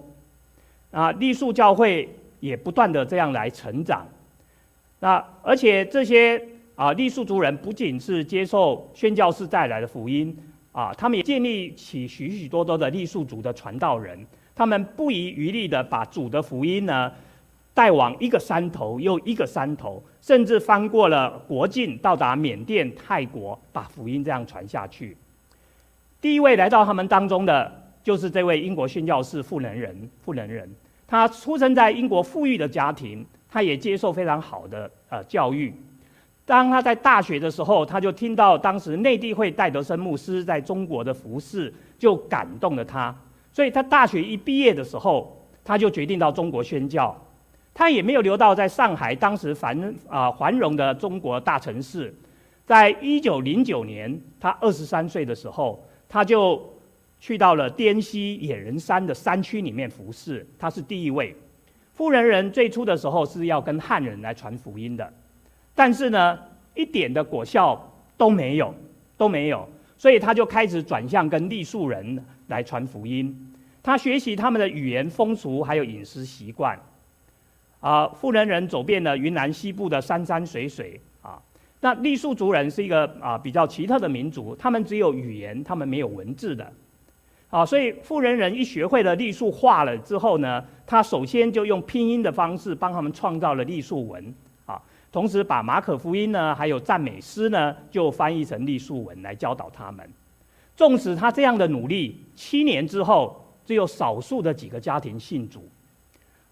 啊，傈僳教会也不断的这样来成长。那而且这些啊傈僳族人不仅是接受宣教士带来的福音，啊，他们也建立起许许多多的傈僳族的传道人。他们不遗余力地把主的福音呢带往一个山头又一个山头，甚至翻过了国境，到达缅甸、泰国，把福音这样传下去。第一位来到他们当中的就是这位英国宣教士傅能仁。傅能仁，他出生在英国富裕的家庭，他也接受非常好的呃教育。当他在大学的时候，他就听到当时内地会戴德生牧师在中国的服事，就感动了他。所以他大学一毕业的时候，他就决定到中国宣教。他也没有留到在上海当时繁啊繁荣的中国大城市。在一九零九年，他二十三岁的时候，他就去到了滇西野人山的山区里面服侍。他是第一位。富人人最初的时候是要跟汉人来传福音的，但是呢，一点的果效都没有，都没有。所以他就开始转向跟傈僳人来传福音，他学习他们的语言风俗，还有饮食习惯。啊，傅能仁走遍了云南西部的山山水水啊。那傈僳族人是一个啊比较奇特的民族，他们只有语言，他们没有文字的。啊，所以傅能仁一学会了傈僳话了之后呢，他首先就用拼音的方式帮他们创造了傈僳文。同时，把马可福音呢，还有赞美诗呢，就翻译成傈僳文来教导他们。纵使他这样的努力，七年之后，只有少数的几个家庭信主。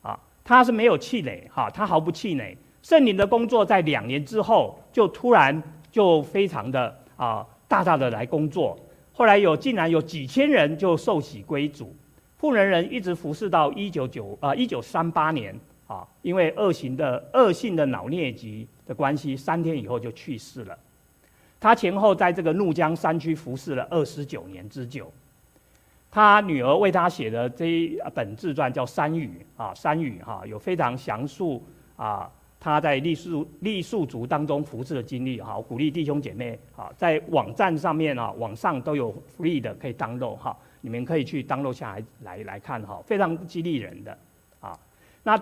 啊，他是没有气馁，哈，他毫不气馁。圣灵的工作在两年之后，就突然就非常的啊，大大的来工作。后来有竟然有几千人就受洗归主。富人人一直服侍到一九九啊一九三八年。啊，因为恶性的恶性的脑疟疾的关系，三天以后就去世了。他前后在这个怒江山区服侍了二十九年之久。他女儿为他写的这一本自传叫《山语》啊，《山语》哈有非常详述啊他在傈僳傈僳族当中服侍的经历哈，鼓励弟兄姐妹啊在网站上面啊网上都有 free 的可以 download 哈，你们可以去 download 下来来来看哈，非常激励人的啊那。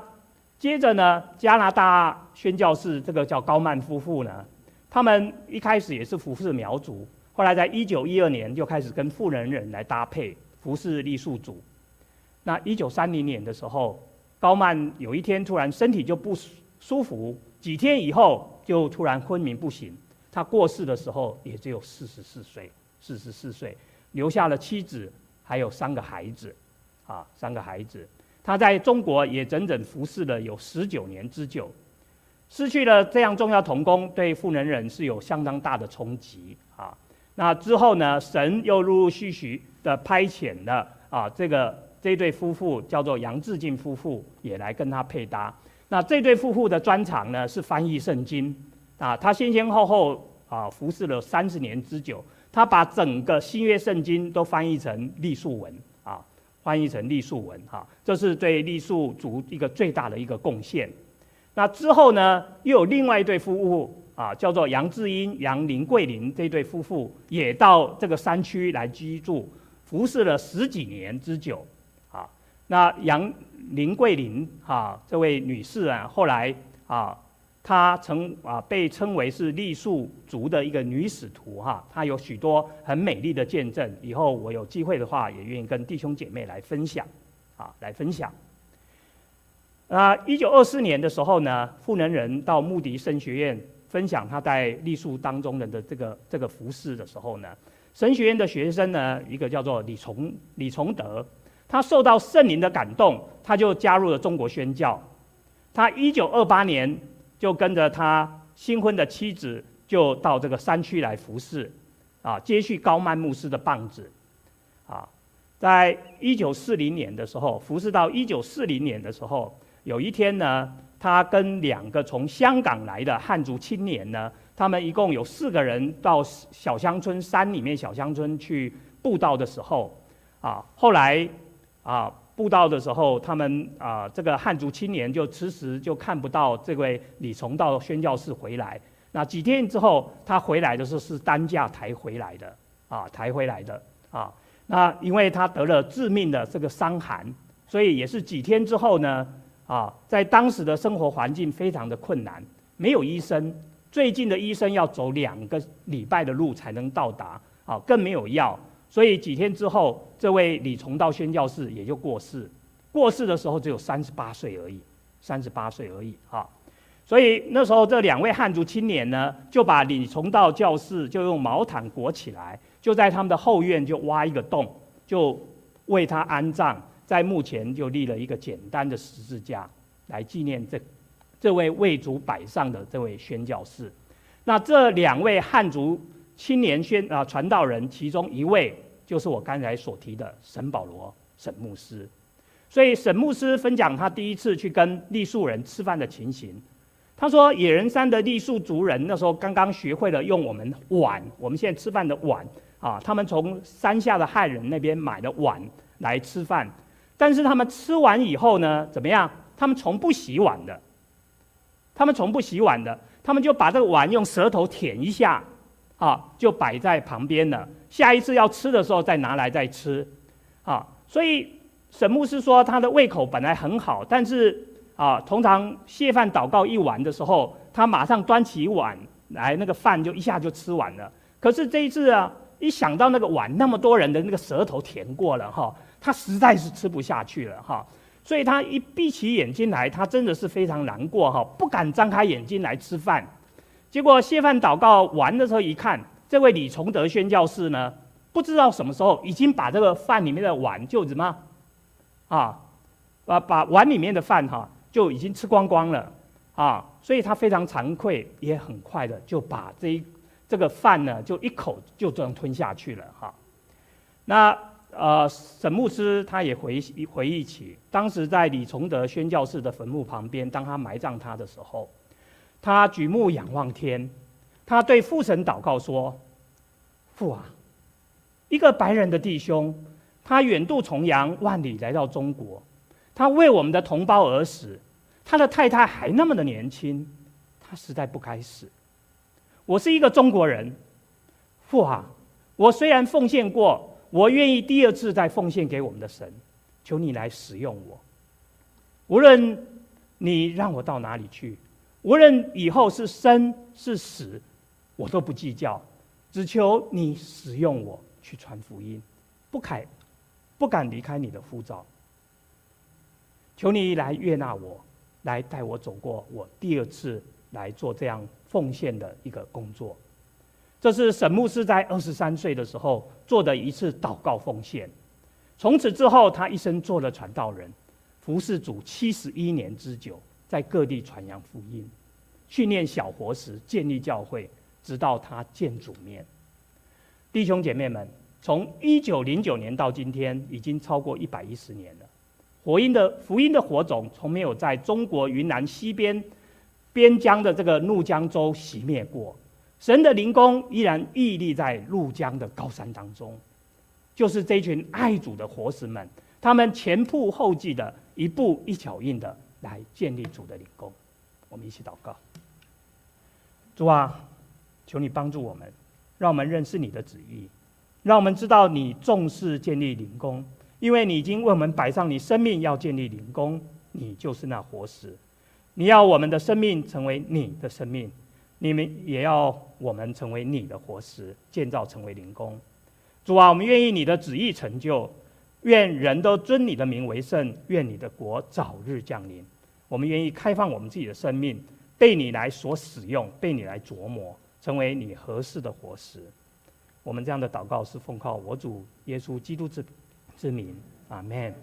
接着呢，加拿大宣教士这个叫高曼夫妇呢，他们一开始也是服侍苗族，后来在一九一二年就开始跟富人人来搭配服侍傈僳族。那一九三零年的时候，高曼有一天突然身体就不舒服，几天以后就突然昏迷不醒。他过世的时候也只有四十四岁，四十四岁，留下了妻子还有三个孩子，啊，三个孩子。他在中国也整整服侍了有十九年之久，失去了这样重要同工，对富能仁是有相当大的冲击啊。那之后呢，神又陆陆续续的派遣了啊，这个这对夫妇叫做杨志敬夫妇也来跟他配搭。那这对夫妇的专长呢是翻译圣经啊，他先先后后啊服侍了三十年之久，他把整个新约圣经都翻译成傈僳文。翻译成隶书文，哈，这是对隶书族一个最大的一个贡献。那之后呢，又有另外一对夫妇啊，叫做杨志英、杨林桂林这对夫妇，也到这个山区来居住，服侍了十几年之久。啊，那杨林桂林哈这位女士啊，后来啊她曾啊被称为是傈僳族的一个女使徒哈，她有许多很美丽的见证。以后我有机会的话，也愿意跟弟兄姐妹来分享，啊，来分享。啊，一九二四年的时候呢，傅能仁到穆迪神学院分享他在傈僳当中人的这个这个服饰的时候呢，神学院的学生呢，一个叫做李崇李崇德，他受到圣灵的感动，他就加入了中国宣教。他一九二八年就跟着他新婚的妻子，就到这个山区来服侍，啊，接续高曼牧师的棒子，啊，在一九四零年的时候服侍到一九四零年的时候。有一天呢，他跟两个从香港来的汉族青年呢，他们一共有四个人到小乡村山里面小乡村去布道的时候，啊，后来啊布道的时候，他们啊这个汉族青年就迟迟就看不到这位李崇道宣教士回来。那几天之后，他回来的时候是担架抬回来的，啊抬回来的啊。那因为他得了致命的这个伤寒，所以也是几天之后呢。啊，在当时的生活环境非常的困难，没有医生，最近的医生要走两个礼拜的路才能到达，啊，更没有药，所以几天之后，这位李崇道宣教士也就过世，过世的时候只有三十八岁而已，三十八岁而已，啊，所以那时候这两位汉族青年呢，就把李崇道教士就用毛毯裹起来，就在他们的后院就挖一个洞，就为他安葬。在墓前就立了一个简单的十字架，来纪念这这位为主摆上的这位宣教士。那这两位汉族青年宣啊传道人，其中一位就是我刚才所提的沈保罗沈牧师。所以沈牧师分享他第一次去跟傈僳人吃饭的情形。他说，野人山的傈僳族人那时候刚刚学会了用我们碗，我们现在吃饭的碗啊，他们从山下的汉人那边买的碗来吃饭。但是他们吃完以后呢，怎么样？他们从不洗碗的，他们从不洗碗的，他们就把这个碗用舌头舔一下，啊，就摆在旁边了。下一次要吃的时候再拿来再吃，啊，所以沈牧师说他的胃口本来很好，但是啊，通常谢饭祷告一完的时候，他马上端起碗来，那个饭就一下就吃完了。可是这一次啊，一想到那个碗那么多人的那个舌头舔过了哈。他实在是吃不下去了哈，所以他一闭起眼睛来，他真的是非常难过哈，不敢张开眼睛来吃饭。结果谢饭祷告完的时候一看，这位李崇德宣教士呢，不知道什么时候已经把这个饭里面的碗就怎么啊，把把碗里面的饭哈就已经吃光光了啊，所以他非常惭愧，也很快的就把这一这个饭呢就一口就这样吞下去了哈，那。呃，沈牧师他也回回忆起，当时在李崇德宣教士的坟墓旁边，当他埋葬他的时候，他举目仰望天，他对父神祷告说：“父啊，一个白人的弟兄，他远渡重洋万里来到中国，他为我们的同胞而死，他的太太还那么的年轻，他实在不该死。我是一个中国人，父啊，我虽然奉献过。”我愿意第二次再奉献给我们的神，求你来使用我。无论你让我到哪里去，无论以后是生是死，我都不计较，只求你使用我去传福音，不敢不敢离开你的呼召。求你来悦纳我，来带我走过我第二次来做这样奉献的一个工作。这是沈牧师在二十三岁的时候做的一次祷告奉献。从此之后，他一生做了传道人，服侍主七十一年之久，在各地传扬福音，训练小活石，建立教会，直到他见主面。弟兄姐妹们，从一九零九年到今天，已经超过一百一十年了。火音的福音的火种，从没有在中国云南西边边疆的这个怒江州熄灭过。神的灵宫依然屹立在怒江的高山当中，就是这群爱主的活石们，他们前仆后继的，一步一脚印的来建立主的灵宫。我们一起祷告：主啊，求你帮助我们，让我们认识你的旨意，让我们知道你重视建立灵宫，因为你已经为我们摆上你生命要建立灵宫，你就是那活石。你要我们的生命成为你的生命，你们也要我们成为你的活石，建造成为灵宫。主啊，我们愿意你的旨意成就，愿人都尊你的名为圣，愿你的国早日降临。我们愿意开放我们自己的生命，被你来所使用，被你来琢磨，成为你合适的活石。我们这样的祷告是奉靠我主耶稣基督之之名，阿门。